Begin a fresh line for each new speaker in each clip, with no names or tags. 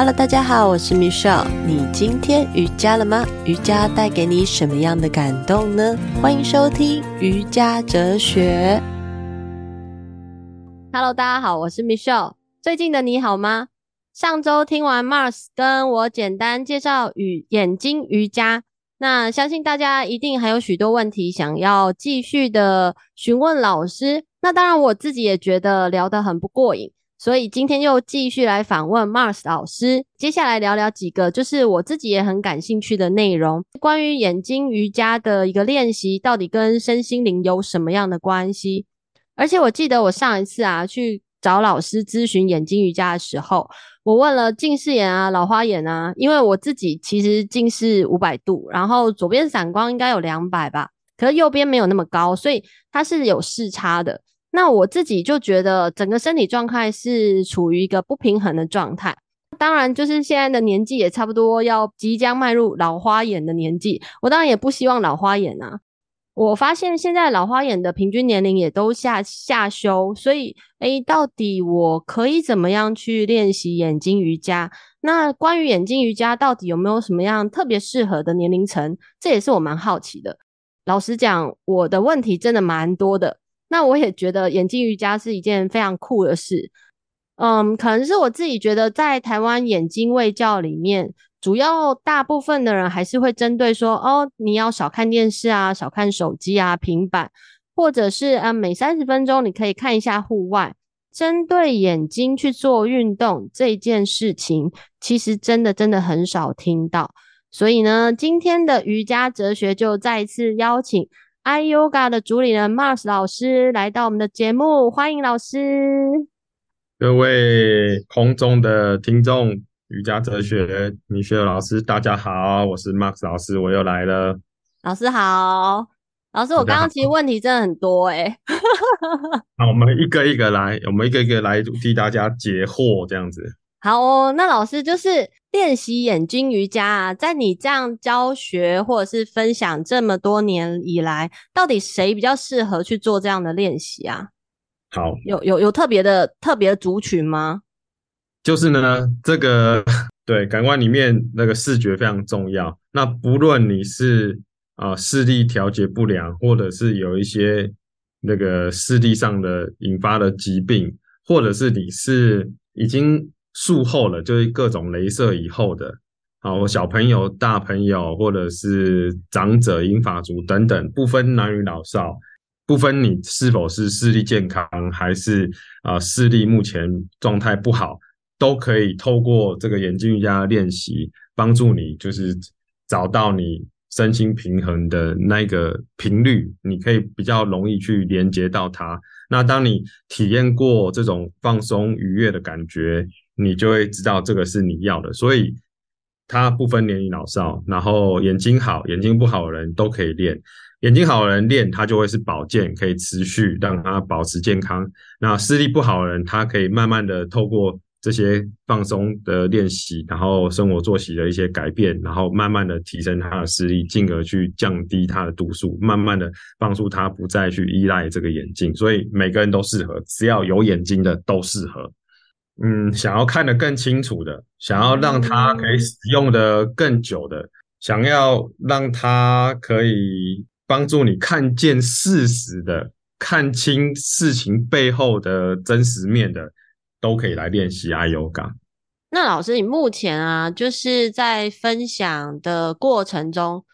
Hello，大家好，我是 Michelle。你今天瑜伽了吗？瑜伽带给你什么样的感动呢？欢迎收听瑜伽哲学。Hello，大家好，我是 Michelle。最近的你好吗？上周听完 Mars 跟我简单介绍与眼睛瑜伽，那相信大家一定还有许多问题想要继续的询问老师。那当然，我自己也觉得聊得很不过瘾。所以今天又继续来访问 Mars 老师，接下来聊聊几个就是我自己也很感兴趣的内容，关于眼睛瑜伽的一个练习，到底跟身心灵有什么样的关系？而且我记得我上一次啊去找老师咨询眼睛瑜伽的时候，我问了近视眼啊、老花眼啊，因为我自己其实近视五百度，然后左边散光应该有两百吧，可是右边没有那么高，所以它是有视差的。那我自己就觉得整个身体状态是处于一个不平衡的状态，当然就是现在的年纪也差不多要即将迈入老花眼的年纪，我当然也不希望老花眼啊。我发现现在老花眼的平均年龄也都下下修，所以诶，到底我可以怎么样去练习眼睛瑜伽？那关于眼睛瑜伽到底有没有什么样特别适合的年龄层？这也是我蛮好奇的。老实讲，我的问题真的蛮多的。那我也觉得眼睛瑜伽是一件非常酷的事，嗯，可能是我自己觉得在台湾眼睛卫教里面，主要大部分的人还是会针对说，哦，你要少看电视啊，少看手机啊，平板，或者是嗯，每三十分钟你可以看一下户外，针对眼睛去做运动这件事情，其实真的真的很少听到，所以呢，今天的瑜伽哲学就再一次邀请。iYoga 的主理人 Mars 老师来到我们的节目，欢迎老师。
各位空中的听众，瑜伽哲学 Michelle 老师，大家好，我是 Mars 老师，我又来了。
老师好，老师，我刚刚其实问题真的很多诶、欸、
好，我们一个一个来，我们一个一个来替大家解惑，这样子。
好哦，那老师就是练习眼睛瑜伽啊，在你这样教学或者是分享这么多年以来，到底谁比较适合去做这样的练习啊？
好，
有有有特别的特别的族群吗？
就是呢，这个 对感官里面那个视觉非常重要。那不论你是啊、呃、视力调节不良，或者是有一些那个视力上的引发的疾病，或者是你是已经术后了，就是各种雷射以后的，好，小朋友、大朋友，或者是长者、英法族等等，不分男女老少，不分你是否是视力健康，还是啊、视力目前状态不好，都可以透过这个眼镜瑜伽练习，帮助你就是找到你身心平衡的那个频率，你可以比较容易去连接到它。那当你体验过这种放松愉悦的感觉，你就会知道这个是你要的，所以它不分年龄老少，然后眼睛好、眼睛不好的人都可以练。眼睛好的人练，他就会是保健，可以持续让他保持健康。那视力不好的人，他可以慢慢的透过这些放松的练习，然后生活作息的一些改变，然后慢慢的提升他的视力，进而去降低他的度数，慢慢的帮助他不再去依赖这个眼镜。所以每个人都适合，只要有眼睛的都适合。嗯，想要看得更清楚的，想要让它可以使用的更久的，想要让它可以帮助你看见事实的，看清事情背后的真实面的，都可以来练习 iYoga。
那老师，你目前啊，就是在分享的过程中，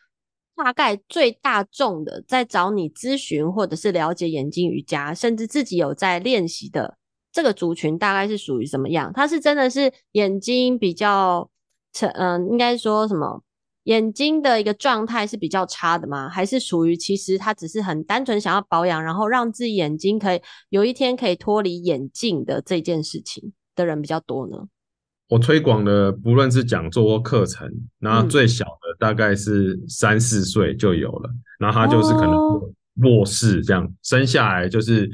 大概最大众的在找你咨询或者是了解眼睛瑜伽，甚至自己有在练习的。这个族群大概是属于什么样？他是真的是眼睛比较成，嗯，应该说什么？眼睛的一个状态是比较差的吗？还是属于其实他只是很单纯想要保养，然后让自己眼睛可以有一天可以脱离眼镜的这件事情的人比较多呢？
我推广的不论是讲座或课程，那最小的大概是三四岁就有了，然后他就是可能弱视这样，哦，生下来就是。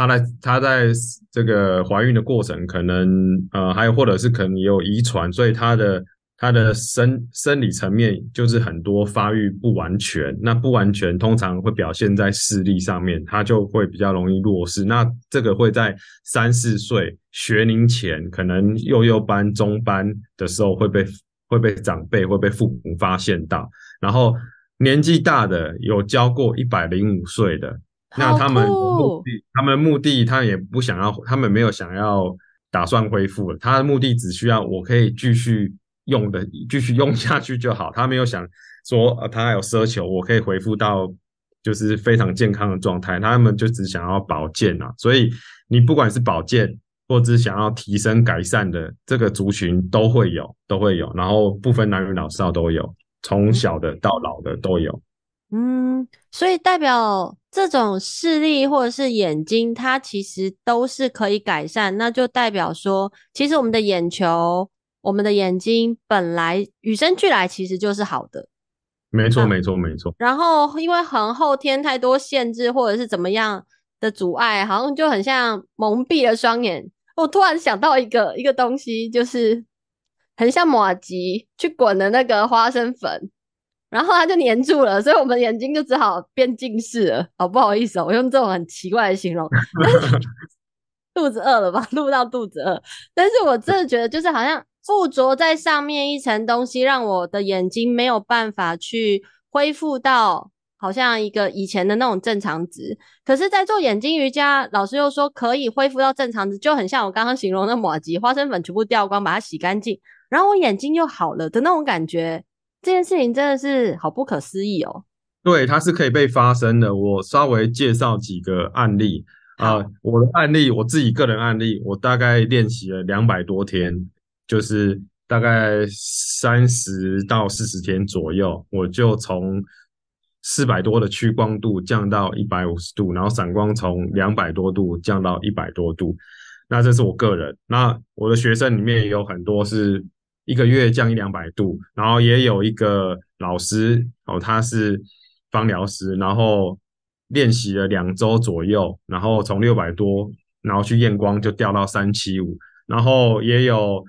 他在他在这个怀孕的过程，可能呃还有或者是可能也有遗传，所以他的他的生生理层面就是很多发育不完全，那不完全通常会表现在视力上面，他就会比较容易弱视。那这个会在三四岁学龄前，可能幼幼班、中班的时候会被会被长辈会被父母发现到，然后年纪大的有教过一百零五岁的，那他们的目的，他们的目的，他也不想要，他们没有想要打算恢复了，他的目的只需要我可以继续。用的继续用下去就好，他没有想说呃，他还有奢求，我可以恢复到就是非常健康的状态，他们就只想要保健啊。所以你不管是保健或者是想要提升改善的这个族群都会有，都会有，然后不分男女老少都有，从小的到老的都有。
嗯，所以代表这种视力或者是眼睛，它其实都是可以改善，那就代表说，其实我们的眼球。我们的眼睛本来与生俱来其实就是好的，
没错，没错，没错。
然后因为可能后天太多限制或者是怎么样的阻碍，好像就很像蒙蔽了双眼。我突然想到一个一个东西，就是很像马吉去滚的那个花生粉，然后它就黏住了，所以我们眼睛就只好变近视了。好不好意思哦，我用这种很奇怪的形容。肚子饿了吧？录到肚子饿，但是我真的觉得就是好像。附着在上面一层东西，让我的眼睛没有办法去恢复到好像一个以前的那种正常值。可是，在做眼睛瑜伽，老师又说可以恢复到正常值，就很像我刚刚形容的抹吉，花生粉全部掉光，把它洗干净，然后我眼睛又好了的那种感觉。这件事情真的是好不可思议哦。
对，它是可以被发生的。我稍微介绍几个案例啊，呃，我的案例，我自己个人案例，我大概练习了两百多天。就是大概三十到四十天左右，我就从四百多的屈光度降到一百五十度，然后散光从两百多度降到一百多度。那这是我个人。那我的学生里面也有很多是一个月降一两百度，然后也有一个老师哦，他是芳疗师，然后练习了两周左右，然后从六百多，然后去验光就掉到三七五，然后也有。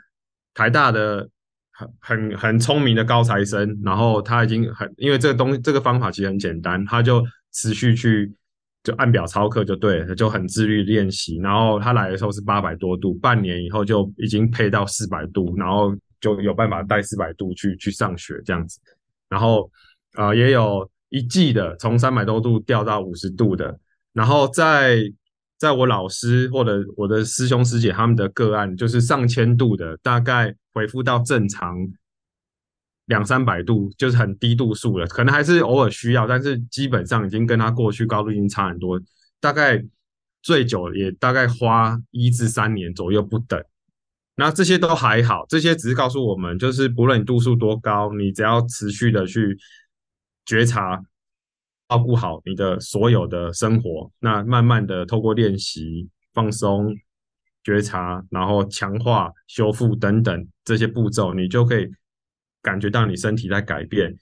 台大的很很很聪明的高材生，然后他已经很，因为这个东这个方法其实很简单，他就持续去就按表操课就对了，就很自律练习。然后他来的时候是八百多度，半年以后就已经配到四百度，然后就有办法带四百度去去上学这样子。然后啊、呃，也有一季的从三百多度掉到五十度的，然后在。在我老师或者我的师兄师姐他们的个案，就是上千度的，大概恢复到正常两三百度，就是很低度数了，可能还是偶尔需要，但是基本上已经跟他过去高度已经差很多，大概最久也大概花一至三年左右不等。那这些都还好，这些只是告诉我们，就是不论你度数多高，你只要持续的去觉察。照顾好你的所有的生活，那慢慢的透过练习、放松、觉察，然后强化、修复等等这些步骤，你就可以感觉到你身体在改变。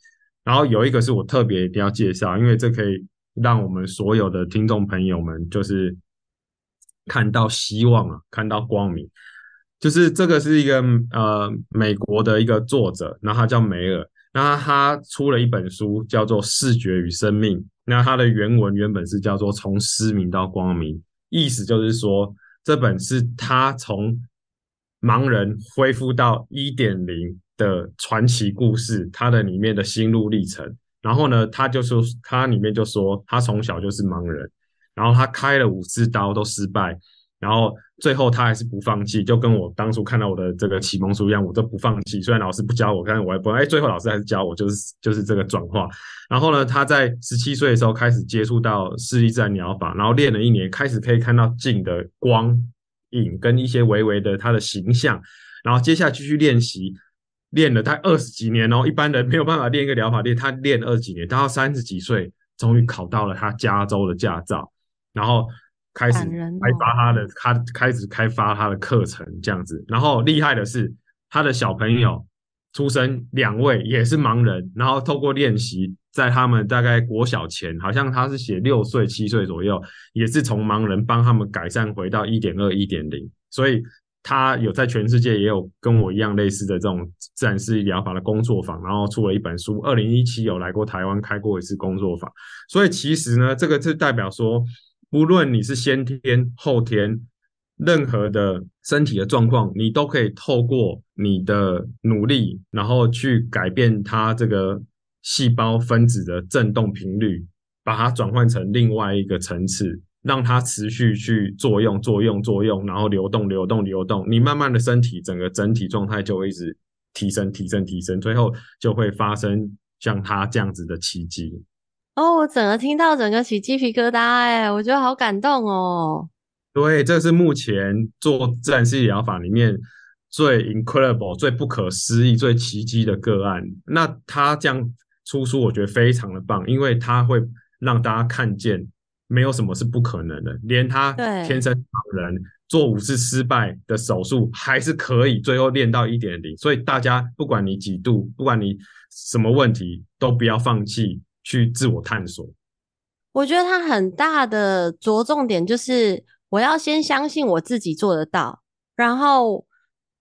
然后有一个是我特别一定要介绍，因为这可以让我们所有的听众朋友们就是看到希望啊，看到光明。就是这个是一个呃美国的一个作者，然后他叫梅尔。那他出了一本书，叫做《视觉与生命》。那他的原文原本是叫做《从失明到光明》，意思就是说，这本是他从盲人恢复到一点零的传奇故事，他的里面的心路历程。然后呢，他就说，他里面就说，他从小就是盲人，然后他开了五次刀都失败。然后最后他还是不放弃，就跟我当初看到我的这个启蒙书一样，我都不放弃。虽然老师不教我，但是我也不哎，最后老师还是教我，就是就是这个转化。然后呢，他在十七岁的时候开始接触到视力自然疗法，然后练了一年，开始可以看到近的光影跟一些微微的他的形象。然后接下来继续练习，练了大概二十几年哦，一般人没有办法练一个疗法练，他练二十几年，到三十几岁终于考到了他加州的驾照，然后。开始开发他的，他开始开发他的课程这样子，然后厉害的是他的小朋友出生两位也是盲人，然后透过练习，在他们大概国小前，好像他是写六岁七岁左右，也是从盲人帮他们改善回到一点二一点零，所以他有在全世界也有跟我一样类似的这种自然视力疗法的工作坊，然后出了一本书。二零一七有来过台湾开过一次工作坊，所以其实呢，这个是代表说，不论你是先天后天，任何的身体的状况，你都可以透过你的努力，然后去改变它这个细胞分子的振动频率，把它转换成另外一个层次。让它持续去作用、作用、作用，然后流动、流动、流动。你慢慢的身体整个整体状态就会一直提升、提升、提升，最后就会发生像它这样子的奇迹。
哦，我整个听到整个起鸡皮疙瘩，哎，我觉得好感动哦。
对，这是目前做自然视力疗法里面最 incredible、最不可思议、最奇迹的个案。那他这样出书，我觉得非常的棒，因为他会让大家看见。没有什么是不可能的，连他天生常人做五次失败的手术还是可以最后练到一点零。所以大家不管你几度，不管你什么问题，都不要放弃去自我探索。
我觉得他很大的着重点就是，我要先相信我自己做得到，然后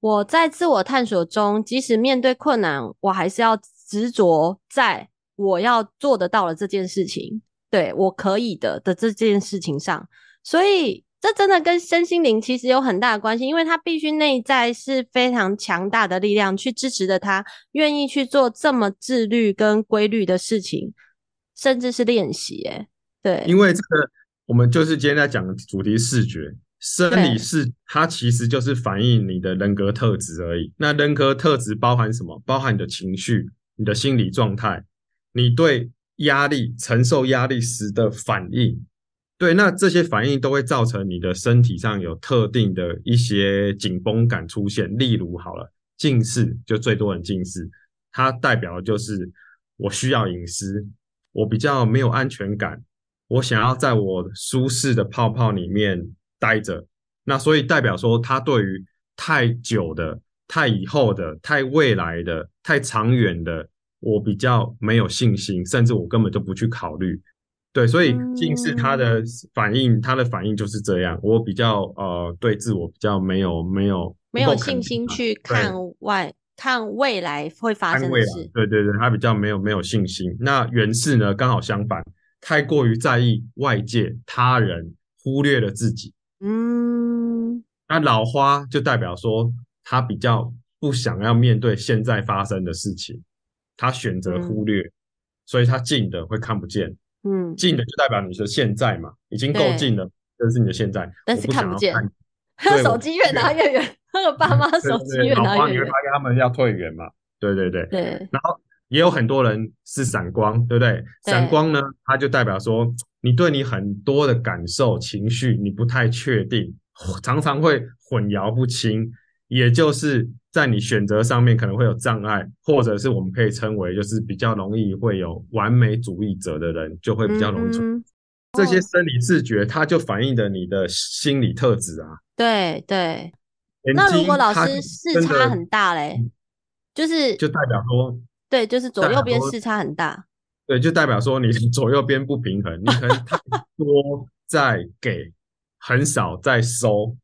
我在自我探索中，即使面对困难，我还是要执着在我要做得到的这件事情。对，我可以的的这件事情上，所以这真的跟身心灵其实有很大的关系，因为他必须内在是非常强大的力量去支持着他，愿意去做这么自律跟规律的事情，甚至是练习。诶对，
因为这个我们就是今天在讲的主题视觉生理是，它其实就是反映你的人格特质而已。那人格特质包含什么？包含你的情绪、你的心理状态、你对。压力承受压力时的反应，对，那这些反应都会造成你的身体上有特定的一些紧绷感出现。例如，好了，近视就最多人近视，它代表的就是我需要隐私，我比较没有安全感，我想要在我舒适的泡泡里面待着。那所以代表说，他对于太久的、太以后的、太未来的、太长远的。我比较没有信心，甚至我根本就不去考虑。对，所以近视他的反应，他、嗯、的反应就是这样。我比较呃，对自我比较没有没有
没有信心去看外看未来会发生的事。
对对对，他比较没有没有信心。那远视呢，刚好相反，太过于在意外界他人，忽略了自己。嗯，那老花就代表说他比较不想要面对现在发生的事情。他选择忽略，嗯、所以他近的会看不见。嗯，近的就代表你的现在嘛，已经够近了，这是你的现在。
但是看不见，手机越拿越远，那个爸妈手机越拿越远。发现他
们要退远嘛？对对对。
对。
然后也有很多人是散光，对不对？散光呢，它就代表说你对你很多的感受、情绪你不太确定，常常会混淆不清，也就是。在你选择上面可能会有障碍，或者是我们可以称为就是比较容易会有完美主义者的人，就会比较容易出、嗯、这些生理自觉，它就反映着你的心理特质啊。
对对。那如果老师视差很大嘞，就是
就代表说，
对，就是左右边视差很大。
对，就代表说你 左右边不平衡，你可能太 多在给，很少在收。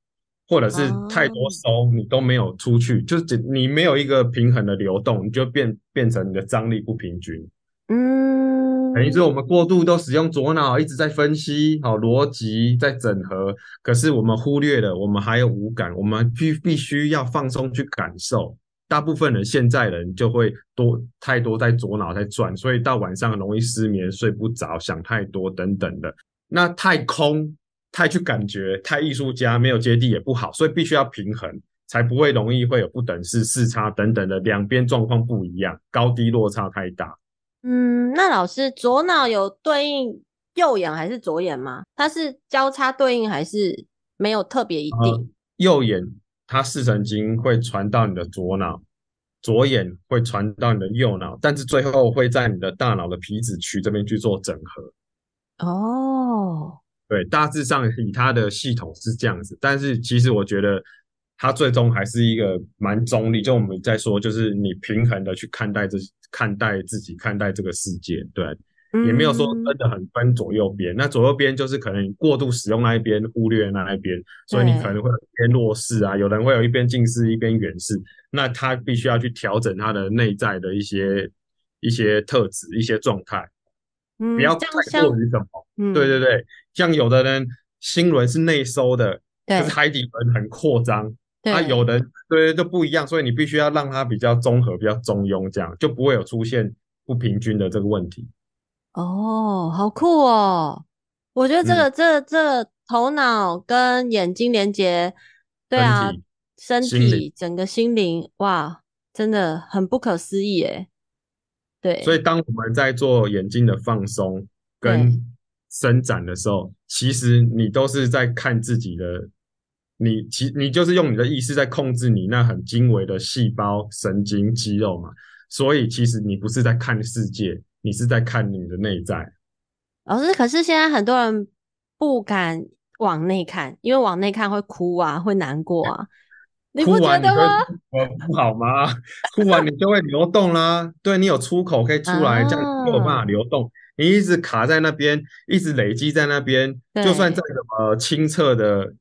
或者是太多收，你都没有出去，就是你没有一个平衡的流动，你就变变成你的张力不平均。嗯，等于是我们过度都使用左脑，一直在分析，好逻辑在整合，可是我们忽略了，我们还有五感，我们必必须要放松去感受。大部分人现在人就会多太多在左脑在转，所以到晚上容易失眠、睡不着、想太多等等的。那太空。太去感觉，太艺术家没有接地也不好，所以必须要平衡，才不会容易会有不等式、视差等等的两边状况不一样，高低落差太大。
嗯，那老师左脑有对应右眼还是左眼吗？它是交叉对应还是没有特别一定？呃，右眼
它视神经会传到你的左脑，左眼会传到你的右脑，但是最后会在你的大脑的皮质区这边去做整合。哦。对，大致上以它的系统是这样子，但是其实我觉得它最终还是一个蛮中立。就我们在说，就是你平衡的去看待这、看待自己、看待这个世界。对，也没有说真的很分左右边。那左右边就是可能你过度使用那一边，忽略那一边，所以你可能会有一边弱势啊，有人会有一边近视，一边远视。那他必须要去调整他的内在的一些一些特质、一些状态，不要太过于什么。嗯，对对对，像有的人心轮是内收的，就是海底轮很扩张。他有的对就不一样，所以你必须要让它比较综合、比较中庸，这样就不会有出现不平均的这个问题。
哦，好酷哦！我觉得这个、嗯、这个、这个头脑跟眼睛连接，对啊，身体、身体整个心灵，哇，真的很不可思议诶。对，
所以当我们在做眼睛的放松跟伸展的时候，其实你都是在看自己的。你其你就是用你的意识在控制你那很精微的细胞、神经、肌肉嘛，所以其实你不是在看世界，你是在看你的内在。
老师，可是现在很多人不敢往内看，因为往内看会哭啊，会难过啊。你不觉得吗？
我，不好吗？哭完你就会流动啦，对，你有出口可以出来，这样就有办法流动。你一直卡在那边，一直累积在那边，就算再怎么清澈的。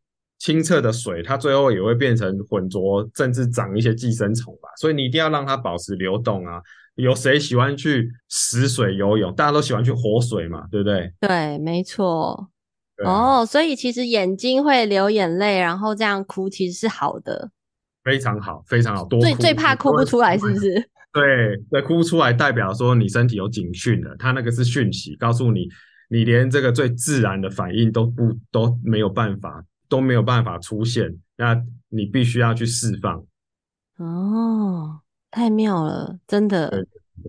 清澈的水，它最后也会变成浑浊，甚至长一些寄生虫吧。所以你一定要让它保持流动啊！有谁喜欢去死水游泳？大家都喜欢去活水嘛，对不对？
对，没错。哦，oh, 所以其实眼睛会流眼泪，然后这样哭，其实是好的。
非常好，非常好。多哭
最最怕哭不出来，是不是？
对对，哭不出来代表说你身体有警讯了，它那个是讯息，告诉你，你连这个最自然的反应都不都没有办法。都没有办法出现，那你必须要去释放。
哦，太妙了，真的。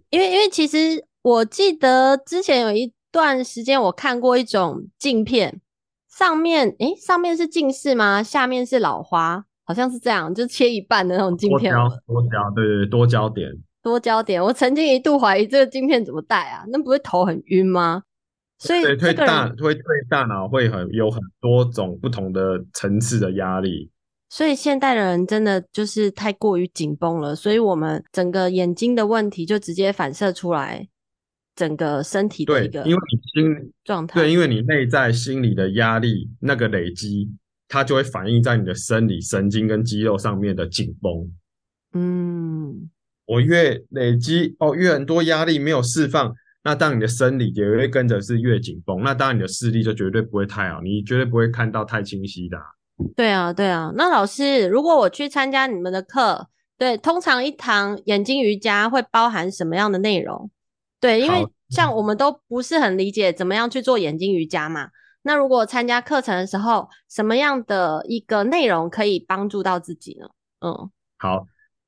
因为因为其实我记得之前有一段时间我看过一种镜片，上面诶上面是近视吗？下面是老花，好像是这样，就切一半的那种镜片。
多焦，多焦，对对对，多焦点，
多焦点。我曾经一度怀疑这个镜片怎么戴啊？那不会头很晕吗？所以对，对大
会对大脑会很有很多种不同的层次的压力。
所以现代的人真的就是太过于紧绷了，所以我们整个眼睛的问题就直接反射出来，整个身体的一个，
因为你心状态，对，因为你内在心理的压力那个累积，它就会反映在你的生理神经跟肌肉上面的紧绷。嗯，我越累积哦，越很多压力没有释放。那当你的生理也会跟着是越紧绷，那当然你的视力就绝对不会太好，你绝对不会看到太清晰的啊。
对啊，对啊。那老师，如果我去参加你们的课，对，通常一堂眼睛瑜伽会包含什么样的内容？对，因为像我们都不是很理解怎么样去做眼睛瑜伽嘛。那如果参加课程的时候，什么样的一个内容可以帮助到自己呢？嗯，
好。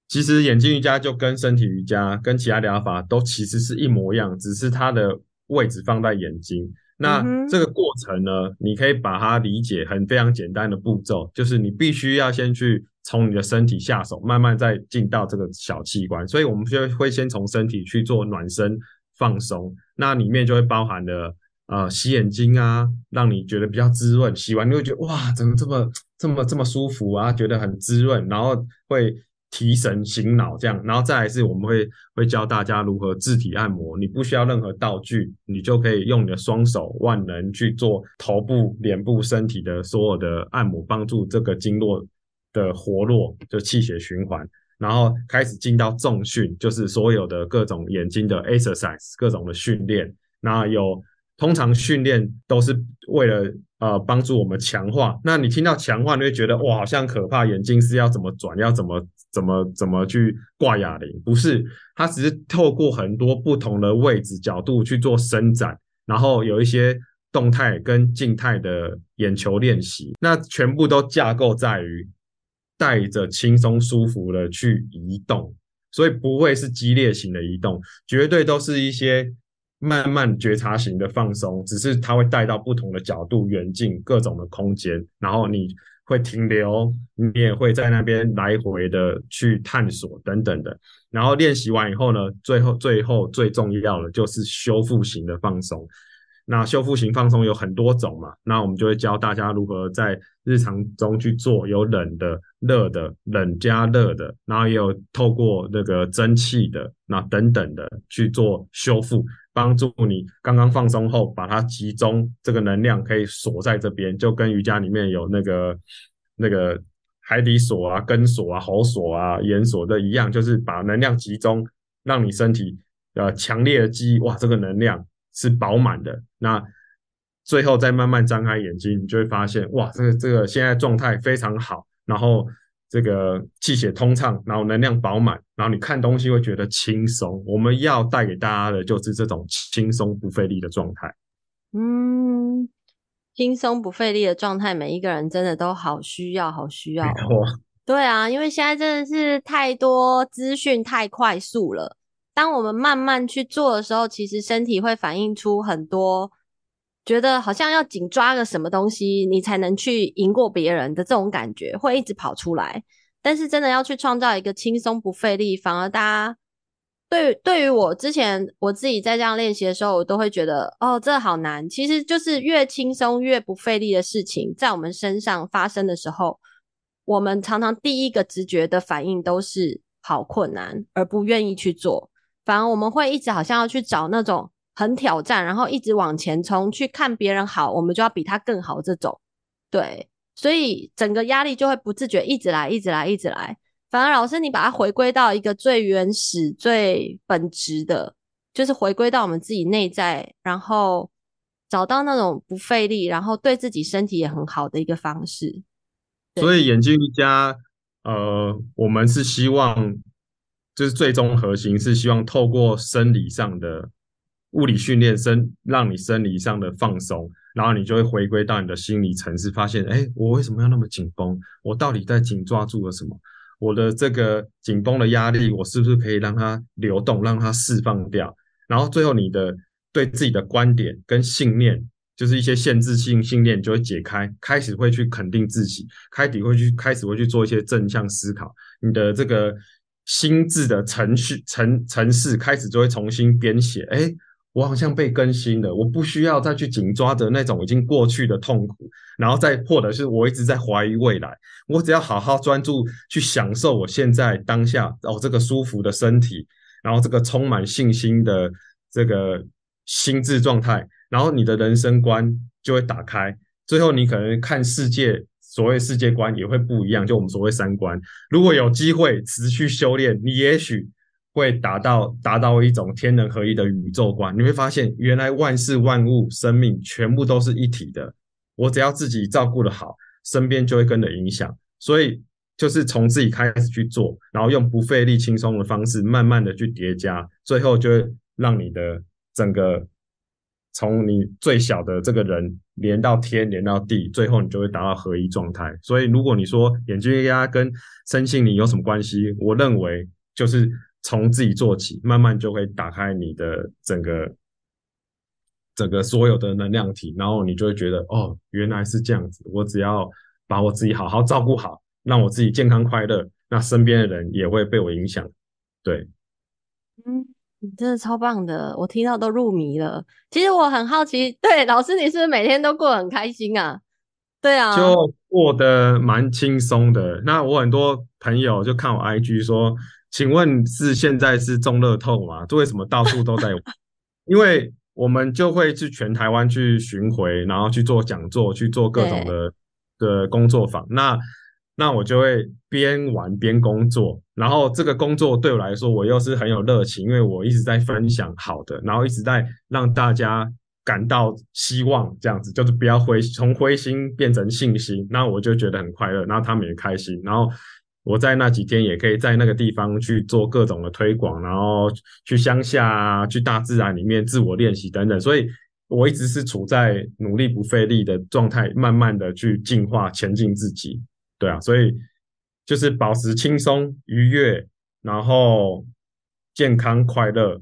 其实眼睛瑜伽就跟身体瑜伽跟其他疗法都其实是一模一样，只是它的位置放在眼睛。那这个过程呢，你可以把它理解很非常简单的步骤，就是你必须要先去从你的身体下手，慢慢再进到这个小器官。所以我们就会先从身体去做暖身放松，那里面就会包含了呃洗眼睛啊，让你觉得比较滋润，洗完你会觉得哇，怎么这么这么这么舒服啊，觉得很滋润，然后会。提神醒脑，这样，然后再来是我们会会教大家如何自体按摩。你不需要任何道具，你就可以用你的双手万能去做头部、脸部、身体的所有的按摩，帮助这个经络的活络，就气血循环。然后开始进到重训，就是所有的各种眼睛的 exercise，各种的训练。那有通常训练都是为了。呃，帮助我们强化。那你听到强化，你会觉得哇，好像可怕。眼睛是要怎么转？要怎么怎么怎么去挂哑铃？不是，它只是透过很多不同的位置角度去做伸展，然后有一些动态跟静态的眼球练习。那全部都架构在于带着轻松舒服的去移动，所以不会是激烈型的移动，绝对都是一些。慢慢觉察型的放松，只是它会带到不同的角度、远近各种的空间，然后你会停留，你也会在那边来回的去探索等等的。然后练习完以后呢，最后最后最重要的就是修复型的放松。那修复型放松有很多种嘛，那我们就会教大家如何在日常中去做，有冷的、热的、冷加热的，然后也有透过那个蒸汽的，那等等的去做修复，帮助你刚刚放松后把它集中，这个能量可以锁在这边，就跟瑜伽里面有那个那个海底锁啊、根锁啊、喉锁啊、眼锁的一样，就是把能量集中，让你身体呃强烈的记忆，哇，这个能量。是饱满的，那最后再慢慢张开眼睛，你就会发现，哇，这个这个现在状态非常好，然后这个气血通畅，然后能量饱满，然后你看东西会觉得轻松。我们要带给大家的就是这种轻松不费力的状态。
嗯，轻松不费力的状态，每一个人真的都好需要，好需要。对啊，因为现在真的是太多资讯，太快速了。当我们慢慢去做的时候，其实身体会反映出很多，觉得好像要紧抓个什么东西，你才能去赢过别人的这种感觉，会一直跑出来。但是真的要去创造一个轻松不费力，反而大家对对于我之前我自己在这样练习的时候，我都会觉得哦，这好难。其实就是越轻松越不费力的事情，在我们身上发生的时候，我们常常第一个直觉的反应都是好困难，而不愿意去做。反而我们会一直好像要去找那种很挑战，然后一直往前冲，去看别人好，我们就要比他更好这种。对，所以整个压力就会不自觉一直来，一直来，一直来。反而老师，你把它回归到一个最原始、最本质的，就是回归到我们自己内在，然后找到那种不费力，然后对自己身体也很好的一个方式。
所以眼镜瑜伽，呃，我们是希望。就是最终核心是希望透过生理上的物理训练，生让你生理上的放松，然后你就会回归到你的心理层次，发现，哎，我为什么要那么紧绷？我到底在紧抓住了什么？我的这个紧绷的压力，我是不是可以让它流动，让它释放掉？然后最后你的对自己的观点跟信念，就是一些限制性信念就会解开，开始会去肯定自己，开始会去开始会去做一些正向思考，你的这个。心智的程序程程式开始就会重新编写，哎，我好像被更新了，我不需要再去紧抓着那种已经过去的痛苦，然后再或者是我一直在怀疑未来，我只要好好专注去享受我现在当下哦，这个舒服的身体，然后这个充满信心的这个心智状态，然后你的人生观就会打开，最后你可能看世界。所谓世界观也会不一样，就我们所谓三观。如果有机会持续修炼，你也许会达到达到一种天人合一的宇宙观。你会发现，原来万事万物、生命全部都是一体的。我只要自己照顾得好，身边就会跟着影响。所以，就是从自己开始去做，然后用不费力、轻松的方式，慢慢的去叠加，最后就会让你的整个。从你最小的这个人连到天，连到地，最后你就会达到合一状态。所以，如果你说眼睛瑜伽跟身心灵有什么关系，我认为就是从自己做起，慢慢就会打开你的整个整个所有的能量体，然后你就会觉得哦，原来是这样子。我只要把我自己好好照顾好，让我自己健康快乐，那身边的人也会被我影响。对，
嗯。真的超棒的，我听到都入迷了。其实我很好奇，对，老师，你是不是每天都过得很开心啊？对啊，
就过得蛮轻松的。那我很多朋友就看我 IG 说，请问是现在是中乐透吗？这为什么到处都在？因为我们就会去全台湾去巡回，然后去做讲座，去做各种的的工作坊。那那我就会边玩边工作，然后这个工作对我来说，我又是很有热情，因为我一直在分享好的，然后一直在让大家感到希望，这样子就是不要灰，从灰心变成信心，那我就觉得很快乐，然后他们也开心，然后我在那几天也可以在那个地方去做各种的推广，然后去乡下啊，去大自然里面自我练习等等，所以我一直是处在努力不费力的状态，慢慢的去进化前进自己。对啊，所以就是保持轻松愉悦，然后健康快乐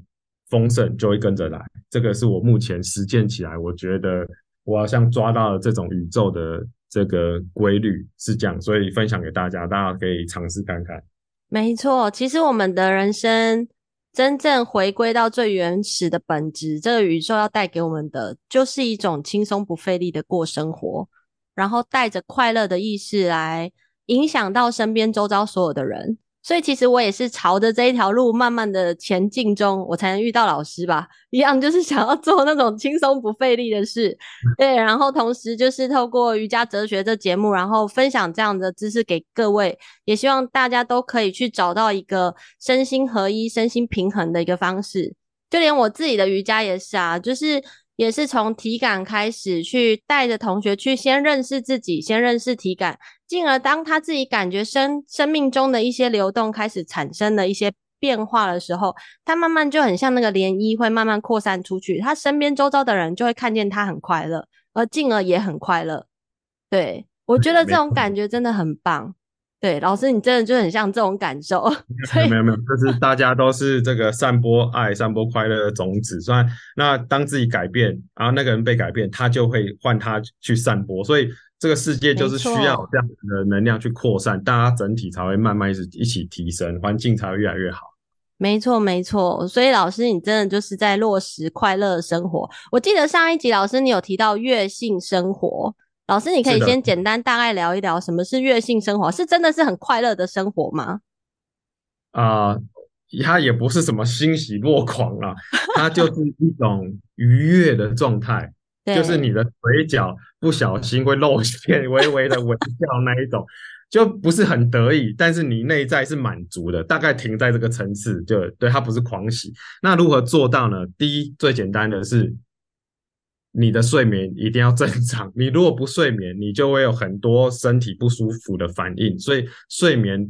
丰盛就会跟着来。这个是我目前实践起来，我觉得我好像抓到了这种宇宙的这个规律是这样，所以分享给大家，大家可以尝试看看。
没错，其实我们的人生真正回归到最原始的本质，这个宇宙要带给我们的，就是一种轻松不费力的过生活，然后带着快乐的意识来影响到身边周遭所有的人。所以其实我也是朝着这一条路慢慢的前进中，我才能遇到老师吧。一样就是想要做那种轻松不费力的事，对。然后同时就是透过瑜伽哲学这节目，然后分享这样的知识给各位，也希望大家都可以去找到一个身心合一、身心平衡的一个方式。就连我自己的瑜伽也是啊，就是。也是从体感开始，去带着同学去先认识自己，先认识体感，进而当他自己感觉生生命中的一些流动开始产生了一些变化的时候，他慢慢就很像那个涟漪，会慢慢扩散出去，他身边周遭的人就会看见他很快乐，而进而也很快乐。对，我觉得这种感觉真的很棒。对，老师，你真的就很像这种感受。
没有没有没有，就是大家都是这个散播爱、散播快乐的种子。虽然那当自己改变，然后那个人被改变，他就会换他去散播。所以这个世界就是需要这样子的能量去扩散，大家整体才会慢慢一直一起提升，环境才会越来越好。
没错没错，所以老师，你真的就是在落实快乐的生活。我记得上一集老师你有提到月性生活。老师，你可以先简单大概聊一聊什么是悦性生活，是，是真的是很快乐的生活吗？
啊、呃，它也不是什么欣喜若狂啊，它就 是一种愉悦的状态，就是你的嘴角不小心会露馅，微微的微笑那一种，就不是很得意，但是你内在是满足的，大概停在这个层次，就对，它不是狂喜。那如何做到呢？第一，最简单的是。你的睡眠一定要正常，你如果不睡眠，你就会有很多身体不舒服的反应。所以睡眠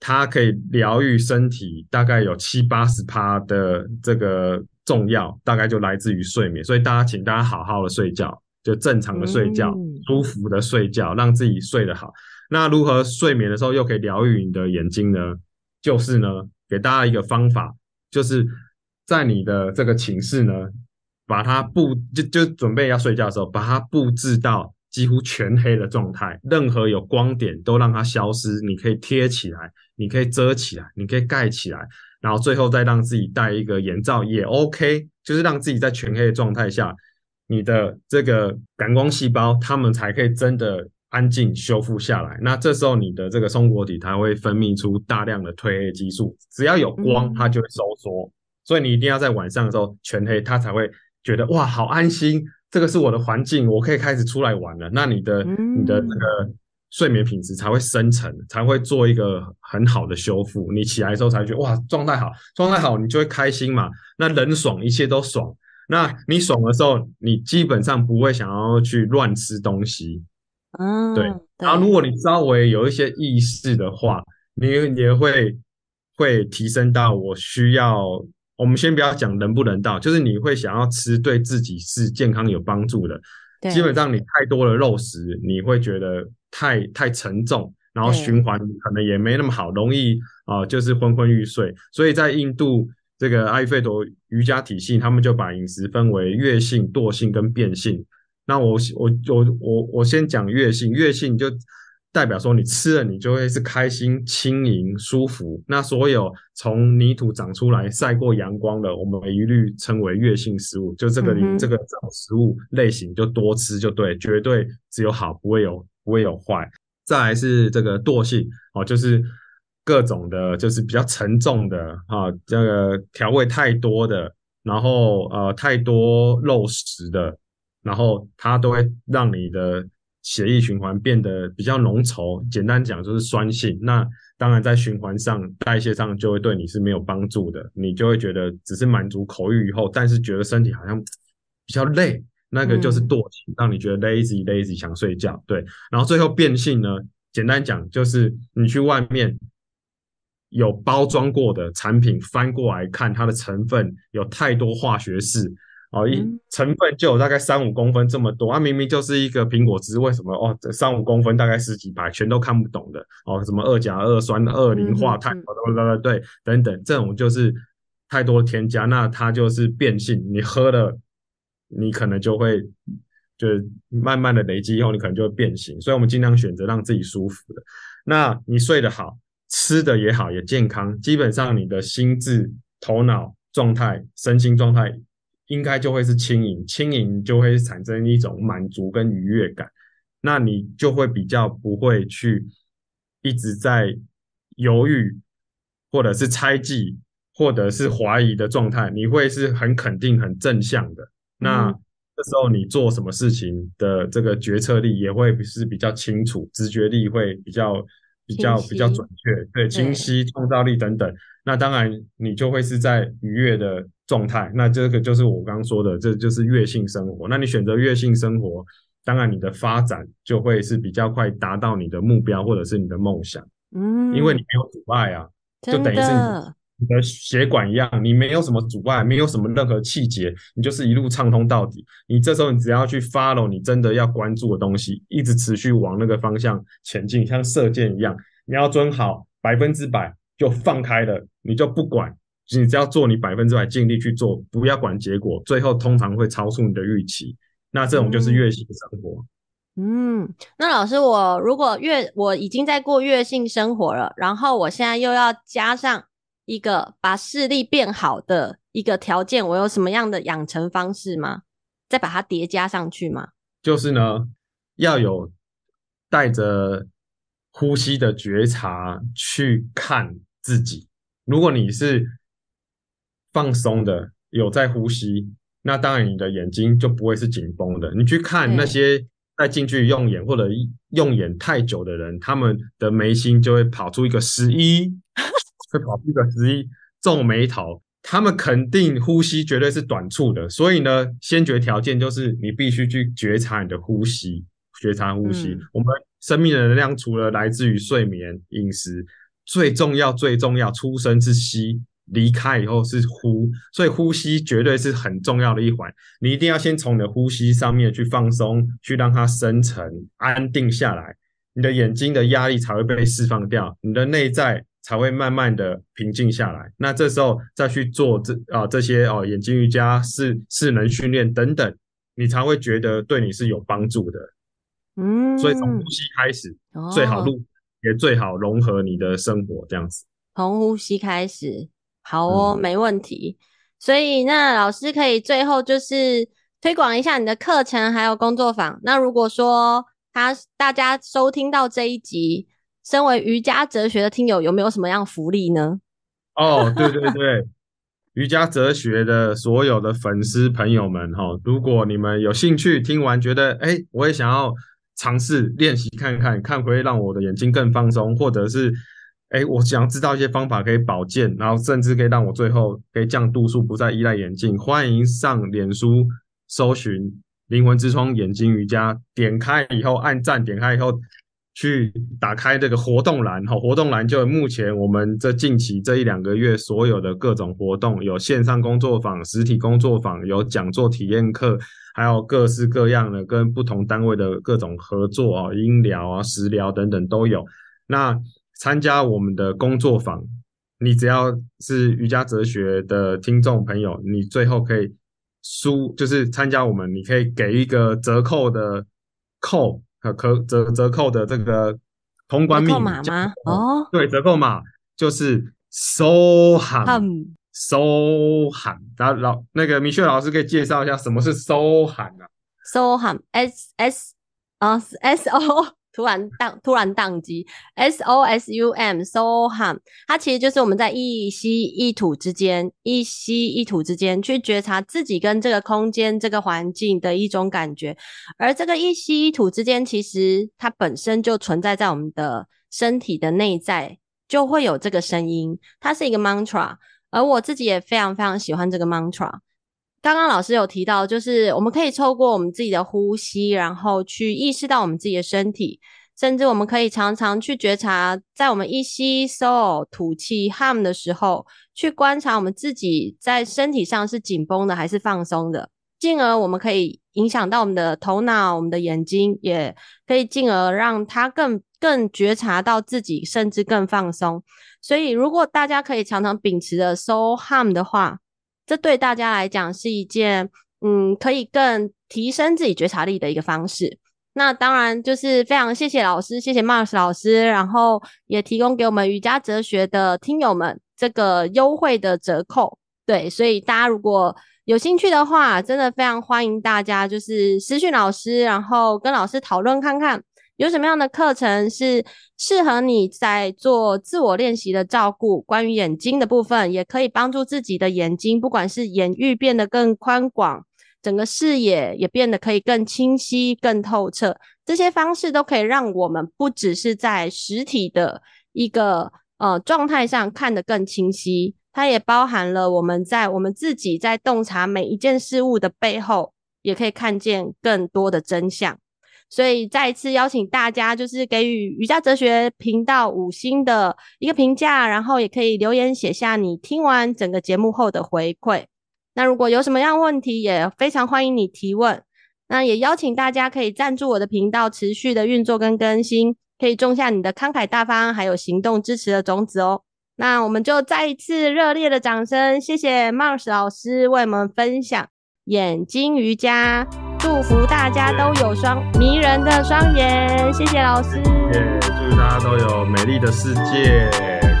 它可以疗愈身体，大概有七八十趴的这个重要，大概就来自于睡眠。所以大家请大家好好的睡觉，就正常的睡觉，舒服的睡觉，让自己睡得好。那如何睡眠的时候又可以疗愈你的眼睛呢？就是呢，给大家一个方法，就是在你的这个寝室呢。把它布就就准备要睡觉的时候，把它布置到几乎全黑的状态，任何有光点都让它消失。你可以贴起来，你可以遮起来，你可以盖起来，然后最后再让自己戴一个眼罩也 OK，就是让自己在全黑的状态下，你的这个感光细胞它们才可以真的安静修复下来。那这时候你的这个松果体它会分泌出大量的褪黑激素，只要有光它就会收缩，所以你一定要在晚上的时候全黑，它才会。觉得哇，好安心，这个是我的环境，我可以开始出来玩了。那你的、嗯、你的那个睡眠品质才会生成，才会做一个很好的修复。你起来的时候才会觉得哇，状态好，状态好，你就会开心嘛。那人爽，一切都爽。那你爽的时候，你基本上不会想要去乱吃东西。嗯，对。然后如果你稍微有一些意识的话，你你也会会提升到我需要。我们先不要讲人不人道，就是你会想要吃对自己是健康有帮助的。基本上你太多的肉食，你会觉得太太沉重，然后循环可能也没那么好，容易啊、呃、就是昏昏欲睡。所以在印度这个阿育吠陀瑜伽体系，他们就把饮食分为月性、惰性跟变性。那我我我我我先讲月性，月性就。代表说你吃了，你就会是开心、轻盈、舒服。那所有从泥土长出来、晒过阳光的，我们一律称为月性食物。就这个、嗯、这个食物类型，就多吃就对，绝对只有好，不会有不会有坏。再来是这个惰性哦，就是各种的，就是比较沉重的啊，这个调味太多的，然后呃太多肉食的，然后它都会让你的。血液循环变得比较浓稠，简单讲就是酸性。那当然在循环上、代谢上就会对你是没有帮助的，你就会觉得只是满足口欲以后，但是觉得身体好像比较累，那个就是惰性，让你觉得 lazy lazy 想睡觉。对，然后最后变性呢，简单讲就是你去外面有包装过的产品，翻过来看它的成分有太多化学式。哦，一成分就有大概三五公分这么多，啊，明明就是一个苹果汁，为什么哦，三五公分大概十几排，全都看不懂的哦，什么二甲二酸、二磷化碳，对对对，等等，这种就是太多添加，那它就是变性，你喝了，你可能就会就是慢慢的累积以后，你可能就会变形，所以我们尽量选择让自己舒服的。那你睡得好，吃的也好，也健康，基本上你的心智头脑状态、身心状态应该就会是轻盈，轻盈就会产生一种满足跟愉悦感，那你就会比较不会去一直在犹豫，或者是猜忌，或者是怀疑的状态，你会是很肯定、很正向的。那这时候你做什么事情的这个决策力也会是比较清楚，直觉力会比较。比较比较准确，对，清晰、创造力等等。那当然，你就会是在愉悦的状态。那这个就是我刚刚说的，这就是月性生活。那你选择月性生活，当然你的发展就会是比较快达到你的目标或者是你的梦想。嗯，因为你没有阻碍啊，就等于是你的血管一样，你没有什么阻碍，没有什么任何气节，你就是一路畅通到底。你这时候你只要去 follow 你真的要关注的东西，一直持续往那个方向前进，像射箭一样，你要遵好百分之百就放开了，你就不管，你只要做你百分之百尽力去做，不要管结果，最后通常会超出你的预期。那这种就是月性生活。
嗯，那老师，我如果月我已经在过月性生活了，然后我现在又要加上。一个把视力变好的一个条件，我有什么样的养成方式吗？再把它叠加上去吗？
就是呢，要有带着呼吸的觉察去看自己。如果你是放松的，有在呼吸，那当然你的眼睛就不会是紧绷的。你去看那些在进去用眼或者用眼太久的人，他们的眉心就会跑出一个十一。会跑出一个十一皱眉头，他们肯定呼吸绝对是短促的，所以呢，先决条件就是你必须去觉察你的呼吸，觉察呼吸。嗯、我们生命的能量除了来自于睡眠、饮食，最重要、最重要，出生是吸，离开以后是呼，所以呼吸绝对是很重要的一环。你一定要先从你的呼吸上面去放松，去让它深沉、安定下来，你的眼睛的压力才会被释放掉，你的内在。才会慢慢的平静下来。那这时候再去做这啊这些哦眼睛瑜伽、势势能训练等等，你才会觉得对你是有帮助的。嗯，所以从呼吸开始，哦、最好录也最好融合你的生活这样子。
从呼吸开始，好哦，嗯、没问题。所以那老师可以最后就是推广一下你的课程还有工作坊。那如果说他大家收听到这一集。身为瑜伽哲学的听友，有没有什么样福利呢？
哦，对对对，瑜伽哲学的所有的粉丝朋友们，哈，如果你们有兴趣听完，觉得哎，我也想要尝试练习看看，看会让我的眼睛更放松，或者是哎，我想知道一些方法可以保健，然后甚至可以让我最后可以降度数，不再依赖眼镜，欢迎上脸书搜寻“灵魂之窗眼睛瑜伽”，点开以后按赞，点开以后。去打开这个活动栏，好，活动栏就目前我们这近期这一两个月所有的各种活动，有线上工作坊、实体工作坊，有讲座体验课，还有各式各样的跟不同单位的各种合作啊，音疗啊、食疗等等都有。那参加我们的工作坊，你只要是瑜伽哲学的听众朋友，你最后可以输，就是参加我们，你可以给一个折扣的扣。可折折扣的这个通关密码
吗？哦，
对，折扣码就是 SOHAM SOHAM。然后老那个米雪老师可以介绍一下什么是 SOHAM 啊
？SOHAM S S 啊 S O。突然宕突然宕机，S O S U M，So Hum，它其实就是我们在一吸一吐之间，一吸一吐之间去觉察自己跟这个空间、这个环境的一种感觉。而这个一吸一吐之间，其实它本身就存在在我们的身体的内在，就会有这个声音。它是一个 mantra，而我自己也非常非常喜欢这个 mantra。刚刚老师有提到，就是我们可以透过我们自己的呼吸，然后去意识到我们自己的身体，甚至我们可以常常去觉察，在我们一吸 so 吐气 hum 的时候，去观察我们自己在身体上是紧绷的还是放松的，进而我们可以影响到我们的头脑、我们的眼睛，也可以进而让它更更觉察到自己，甚至更放松。所以，如果大家可以常常秉持着 so hum 的话，这对大家来讲是一件，嗯，可以更提升自己觉察力的一个方式。那当然就是非常谢谢老师，谢谢 Mars 老师，然后也提供给我们瑜伽哲学的听友们这个优惠的折扣。对，所以大家如果有兴趣的话，真的非常欢迎大家就是私讯老师，然后跟老师讨论看看有什么样的课程是适合你在做自我练习的照顾。关于眼睛的部分，也可以帮助自己的眼睛，不管是眼域变得更宽广，整个视野也变得可以更清晰、更透彻。这些方式都可以让我们不只是在实体的一个呃状态上看得更清晰。它也包含了我们在我们自己在洞察每一件事物的背后，也可以看见更多的真相。所以再一次邀请大家，就是给予瑜伽哲学频道五星的一个评价，然后也可以留言写下你听完整个节目后的回馈。那如果有什么样问题，也非常欢迎你提问。那也邀请大家可以赞助我的频道，持续的运作跟更新，可以种下你的慷慨大方还有行动支持的种子哦。那我们就再一次热烈的掌声，谢谢 Mars 老师为我们分享眼睛瑜伽，祝福大家都有双迷人的双眼，谢谢老师，
谢谢，祝大家都有美丽的世界，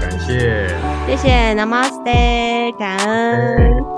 感谢，
谢谢，Namaste，感恩。